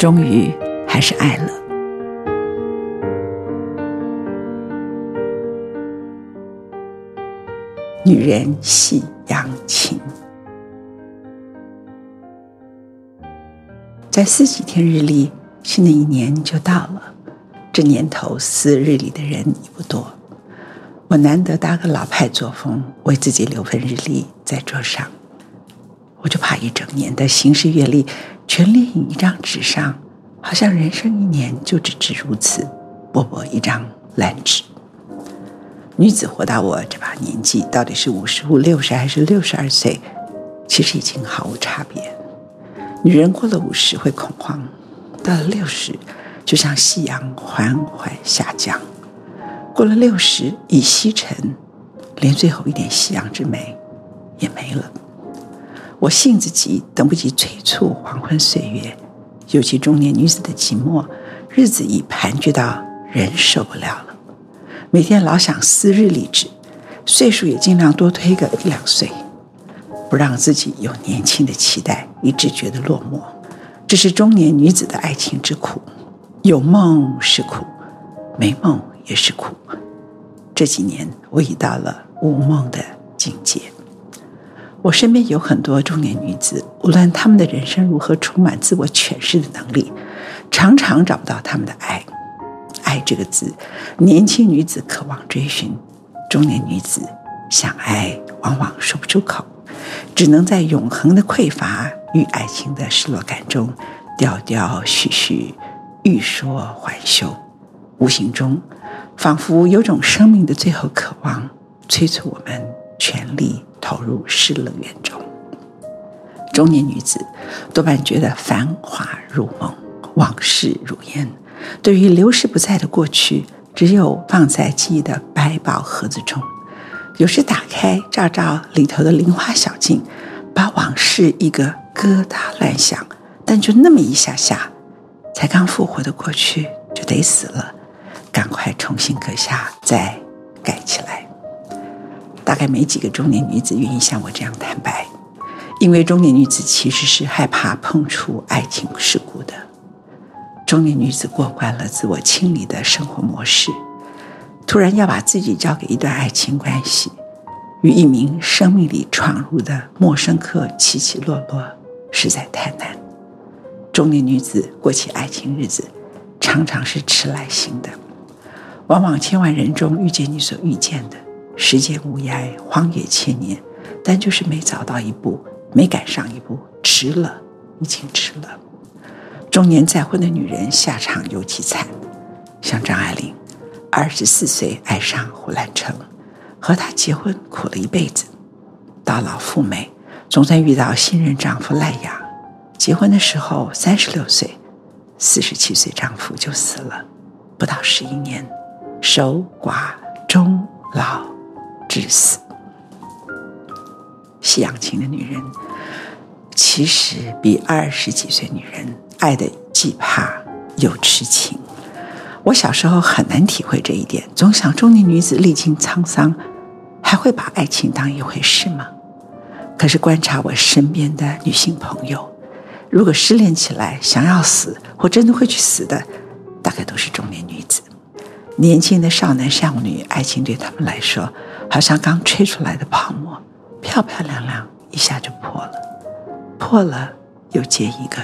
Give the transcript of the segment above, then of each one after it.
终于还是爱了。女人夕阳情，在四几天日历，新的一年就到了。这年头撕日历的人也不多。我难得搭个老派作风，为自己留份日历在桌上。我就怕一整年的行事阅历全列印一张纸上，好像人生一年就只值如此薄薄一张烂纸。女子活到我这把年纪，到底是五十五、六十还是六十二岁，其实已经毫无差别。女人过了五十会恐慌，到了六十，就像夕阳缓缓下降；过了六十已西沉，连最后一点夕阳之美也没了。我性子急，等不及催促黄昏岁月，尤其中年女子的寂寞，日子已盘踞到人受不了了。每天老想撕日历纸，岁数也尽量多推个一两岁，不让自己有年轻的期待，一直觉得落寞。这是中年女子的爱情之苦，有梦是苦，没梦也是苦。这几年我已到了无梦的境界。我身边有很多中年女子，无论她们的人生如何充满自我诠释的能力，常常找不到她们的爱。爱这个字，年轻女子渴望追寻，中年女子想爱，往往说不出口，只能在永恒的匮乏与爱情的失落感中，调调续续，欲说还休。无形中，仿佛有种生命的最后渴望，催促我们全力。投入失乐园中，中年女子多半觉得繁华如梦，往事如烟。对于流逝不再的过去，只有放在记忆的百宝盒子中。有时打开，照照里头的菱花小径，把往事一个疙瘩乱想。但就那么一下下，才刚复活的过去就得死了，赶快重新搁下，再盖起来。大概没几个中年女子愿意像我这样坦白，因为中年女子其实是害怕碰触爱情事故的。中年女子过惯了自我清理的生活模式，突然要把自己交给一段爱情关系，与一名生命里闯入的陌生客起起落落，实在太难。中年女子过起爱情日子，常常是迟来型的，往往千万人中遇见你所遇见的。时间无涯，荒野千年，但就是没早到一步，没赶上一步，迟了，已经迟了。中年再婚的女人下场尤其惨，像张爱玲，二十四岁爱上胡兰成，和他结婚苦了一辈子，到老赴美，总算遇到新任丈夫赖阳。结婚的时候三十六岁，四十七岁丈夫就死了，不到十一年，守寡终老。至死，夕阳情的女人，其实比二十几岁女人爱的既怕又痴情。我小时候很难体会这一点，总想中年女子历经沧桑，还会把爱情当一回事吗？可是观察我身边的女性朋友，如果失恋起来想要死，或真的会去死的，大概都是中年女子。年轻的少男少女，爱情对他们来说，好像刚吹出来的泡沫，漂漂亮亮，一下就破了，破了又接一个，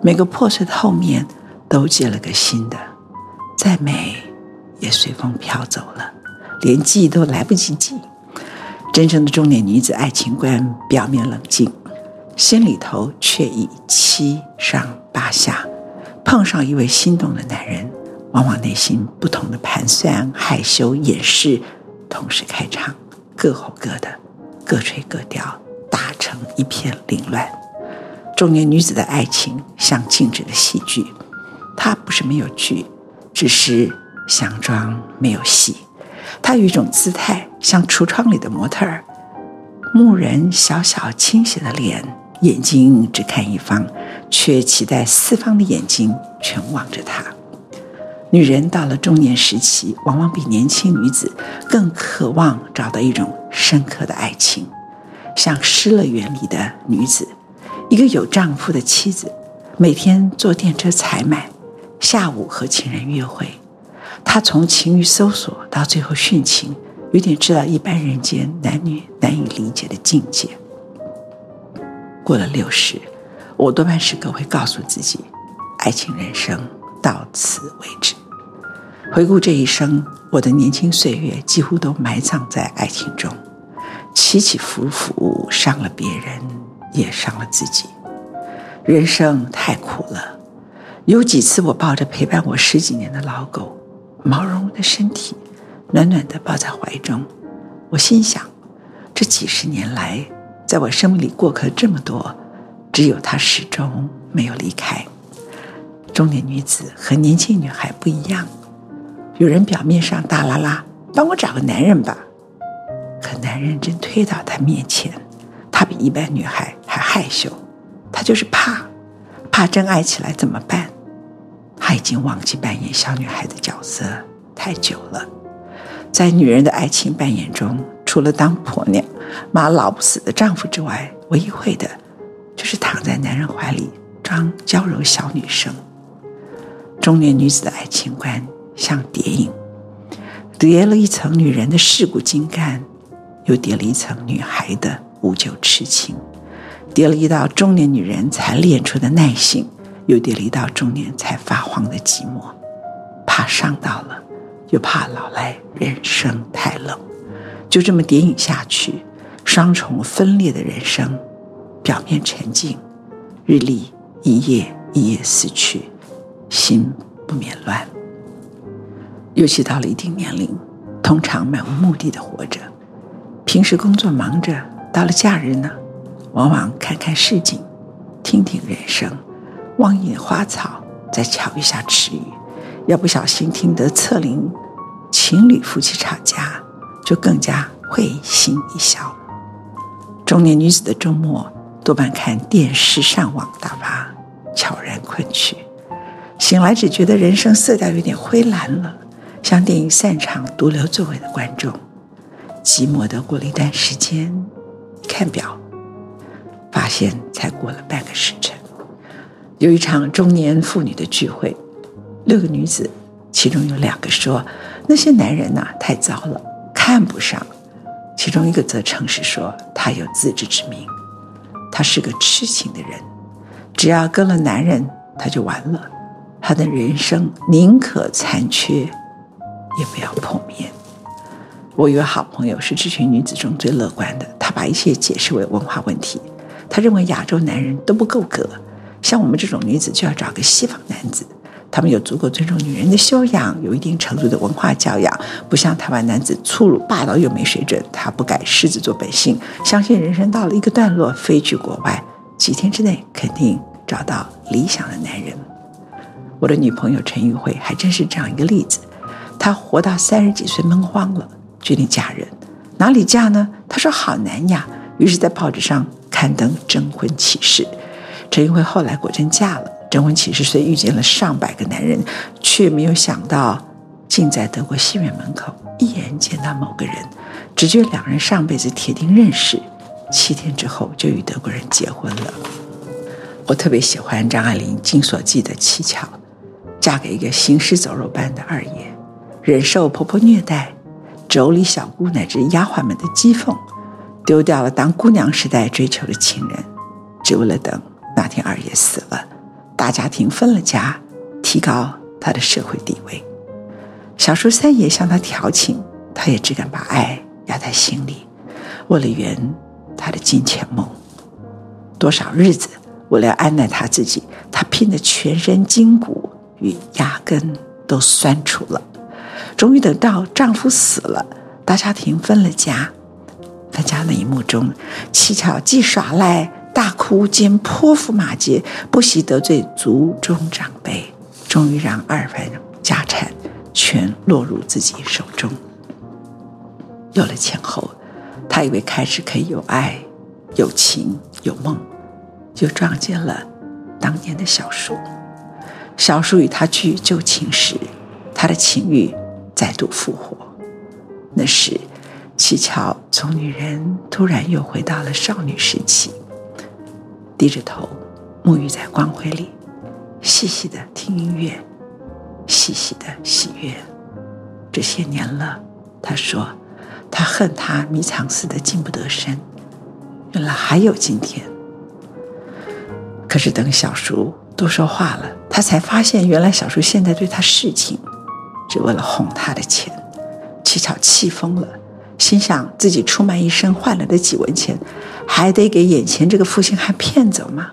每个破碎的后面都接了个新的，再美也随风飘走了，连记都来不及记。真正的中年女子爱情观，表面冷静，心里头却已七上八下。碰上一位心动的男人，往往内心不同的盘算、害羞、掩饰，同时开场，各吼各的，各吹各调，打成一片凌乱。中年女子的爱情像静止的戏剧，她不是没有剧，只是想装没有戏。她有一种姿态，像橱窗里的模特儿，牧人小小倾斜的脸。眼睛只看一方，却期待四方的眼睛全望着他。女人到了中年时期，往往比年轻女子更渴望找到一种深刻的爱情，像《失乐园》里的女子，一个有丈夫的妻子，每天坐电车采买，下午和情人约会。她从情欲搜索到最后殉情，有点知道一般人间男女难以理解的境界。过了六十，我多半时刻会告诉自己，爱情人生到此为止。回顾这一生，我的年轻岁月几乎都埋葬在爱情中，起起伏伏，伤了别人，也伤了自己。人生太苦了，有几次我抱着陪伴我十几年的老狗，毛茸茸的身体，暖暖地抱在怀中，我心想，这几十年来。在我生命里过客这么多，只有她始终没有离开。中年女子和年轻女孩不一样，有人表面上大拉拉，帮我找个男人吧，可男人真推到她面前，她比一般女孩还害羞，她就是怕，怕真爱起来怎么办？她已经忘记扮演小女孩的角色太久了，在女人的爱情扮演中，除了当婆娘。骂老不死的丈夫之外，唯一会的，就是躺在男人怀里装娇柔小女生。中年女子的爱情观像叠影，叠了一层女人的世故精干，又叠了一层女孩的无救痴情，叠了一道中年女人才练出的耐性，又叠了一道中年才发黄的寂寞。怕伤到了，又怕老来人生太冷，就这么叠影下去。双重分裂的人生，表面沉静，日历一页一页撕去，心不免乱。尤其到了一定年龄，通常漫无目的的活着，平时工作忙着，到了假日呢，往往看看市井，听听人声，望一眼花草，再瞧一下池鱼，要不小心听得侧邻情侣夫妻吵架，就更加会心一笑。中年女子的周末多半看电视、上网打发，悄然困去。醒来只觉得人生色调有点灰蓝了，像电影散场独留座位的观众。寂寞的过了一段时间，看表，发现才过了半个时辰。有一场中年妇女的聚会，六个女子，其中有两个说：“那些男人呐，太糟了，看不上。”其中一个则诚实说，他有自知之明，他是个痴情的人，只要跟了男人，他就完了。他的人生宁可残缺，也不要破灭。我有个好朋友是这群女子中最乐观的，她把一切解释为文化问题。她认为亚洲男人都不够格，像我们这种女子就要找个西方男子。他们有足够尊重女人的修养，有一定程度的文化教养，不像台湾男子粗鲁霸道又没水准。他不改狮子座本性，相信人生到了一个段落，飞去国外，几天之内肯定找到理想的男人。我的女朋友陈玉慧还真是这样一个例子。她活到三十几岁闷慌了，决定嫁人。哪里嫁呢？她说好难呀。于是，在报纸上刊登征婚启事。陈玉慧后来果真嫁了。征婚启事虽遇见了上百个男人，却没有想到，竟在德国戏院门口一眼见到某个人，只觉两人上辈子铁定认识，七天之后就与德国人结婚了。我特别喜欢张爱玲《金锁记》的七巧，嫁给一个行尸走肉般的二爷，忍受婆婆虐待，妯娌小姑乃至丫鬟们的讥讽，丢掉了当姑娘时代追求的情人，只为了等那天二爷死了，大家庭分了家，提高他的社会地位。小叔三爷向他调情，他也只敢把爱压在心里，为了圆他的金钱梦。多少日子，为了安奈他自己，他拼得全身筋骨与牙根都酸楚了。终于等到丈夫死了，大家庭分了家。分家那一幕中，七巧既耍赖大哭，兼泼妇骂街，不惜得罪族中长辈，终于让二分家产全落入自己手中。有了钱后，他以为开始可以有爱、有情、有梦，就撞见了当年的小叔。小叔与他去旧情时，他的情欲再度复活。那时，七巧从女人突然又回到了少女时期，低着头，沐浴在光辉里，细细的听音乐，细细的喜悦。这些年了，他说，他恨他迷藏似的近不得身。原来还有今天。可是等小叔都说话了，他才发现，原来小叔现在对他示情，只为了哄他的钱。七巧气疯了。心想自己出卖一生换来的几文钱，还得给眼前这个负心汉骗走吗？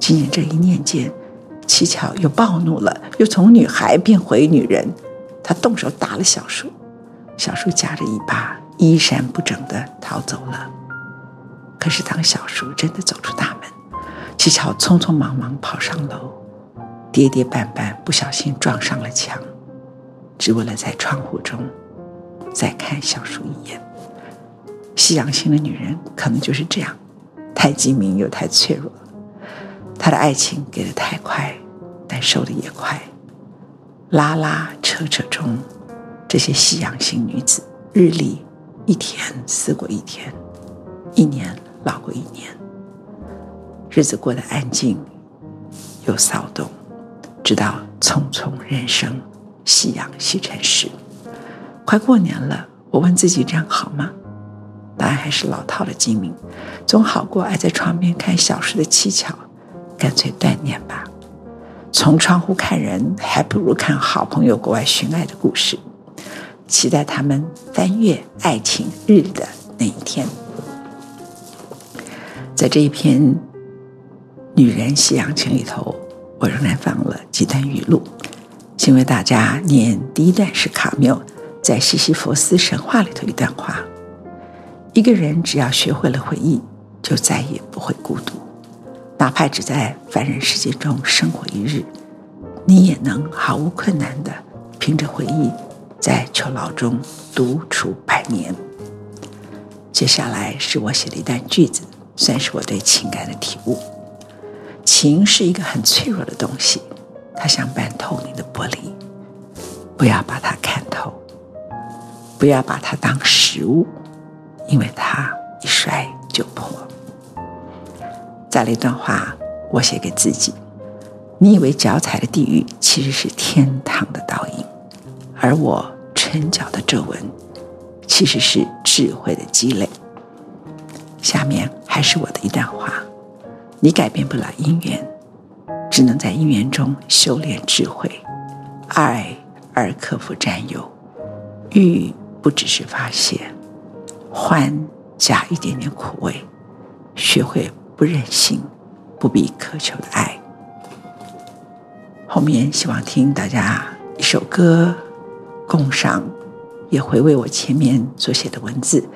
仅仅这一念间，七巧又暴怒了，又从女孩变回女人。她动手打了小叔，小叔夹着尾巴，衣衫不整的逃走了。可是当小叔真的走出大门，七巧匆匆忙忙跑上楼，跌跌绊绊，不小心撞上了墙，只为了在窗户中。再看小叔一眼，夕阳星的女人可能就是这样，太精明又太脆弱。她的爱情给的太快，但收的也快。拉拉扯扯中，这些夕阳星女子日历一天撕过一天，一年老过一年，日子过得安静又骚动，直到匆匆人生，夕阳西沉时。快过年了，我问自己这样好吗？答案还是老套的精明，总好过爱在窗边看小事的蹊跷，干脆断念吧。从窗户看人，还不如看好朋友国外寻爱的故事，期待他们翻阅爱情日的那一天。在这一篇女人西洋情里头，我仍然放了几段语录，请为大家念第一段是卡缪。在西西弗斯神话里头一段话：一个人只要学会了回忆，就再也不会孤独。哪怕只在凡人世界中生活一日，你也能毫无困难的凭着回忆，在囚牢中独处百年。接下来是我写的一段句子，算是我对情感的体悟。情是一个很脆弱的东西，它像半透明的玻璃，不要把它看透。不要把它当食物，因为它一摔就破。再来一段话，我写给自己：你以为脚踩的地狱其实是天堂的倒影，而我唇角的皱纹其实是智慧的积累。下面还是我的一段话：你改变不了因缘，只能在因缘中修炼智慧，爱而克服占有，欲。不只是发泄，欢加一点点苦味，学会不任性，不必苛求的爱。后面希望听大家一首歌共赏，也回味我前面所写的文字。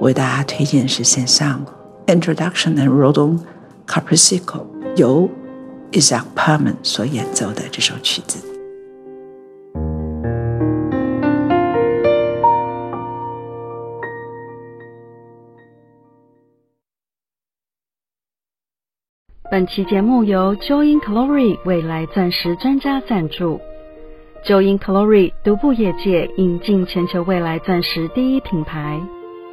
我为大家推荐的是 Saint-Saëns Introduction and rodong Capriccio 由 Isaac Perman 所演奏的这首曲子。本期节目由 Joyn Glory 未来钻石专家赞助。Joyn Glory 独步业界，引进全球未来钻石第一品牌。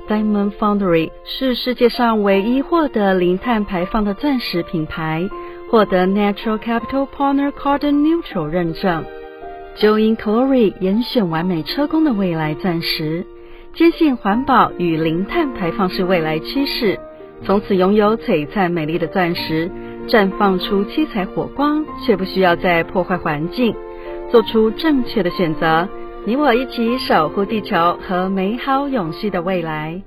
Diamond Foundry 是世界上唯一获得零碳排放的钻石品牌，获得 Natural Capital Partner Carbon Neutral 认证。Joyn Glory 严选完美车工的未来钻石，坚信环保与零碳排放是未来趋势，从此拥有璀璨美丽的钻石，绽放出七彩火光，却不需要再破坏环境，做出正确的选择。你我一起守护地球和美好永续的未来。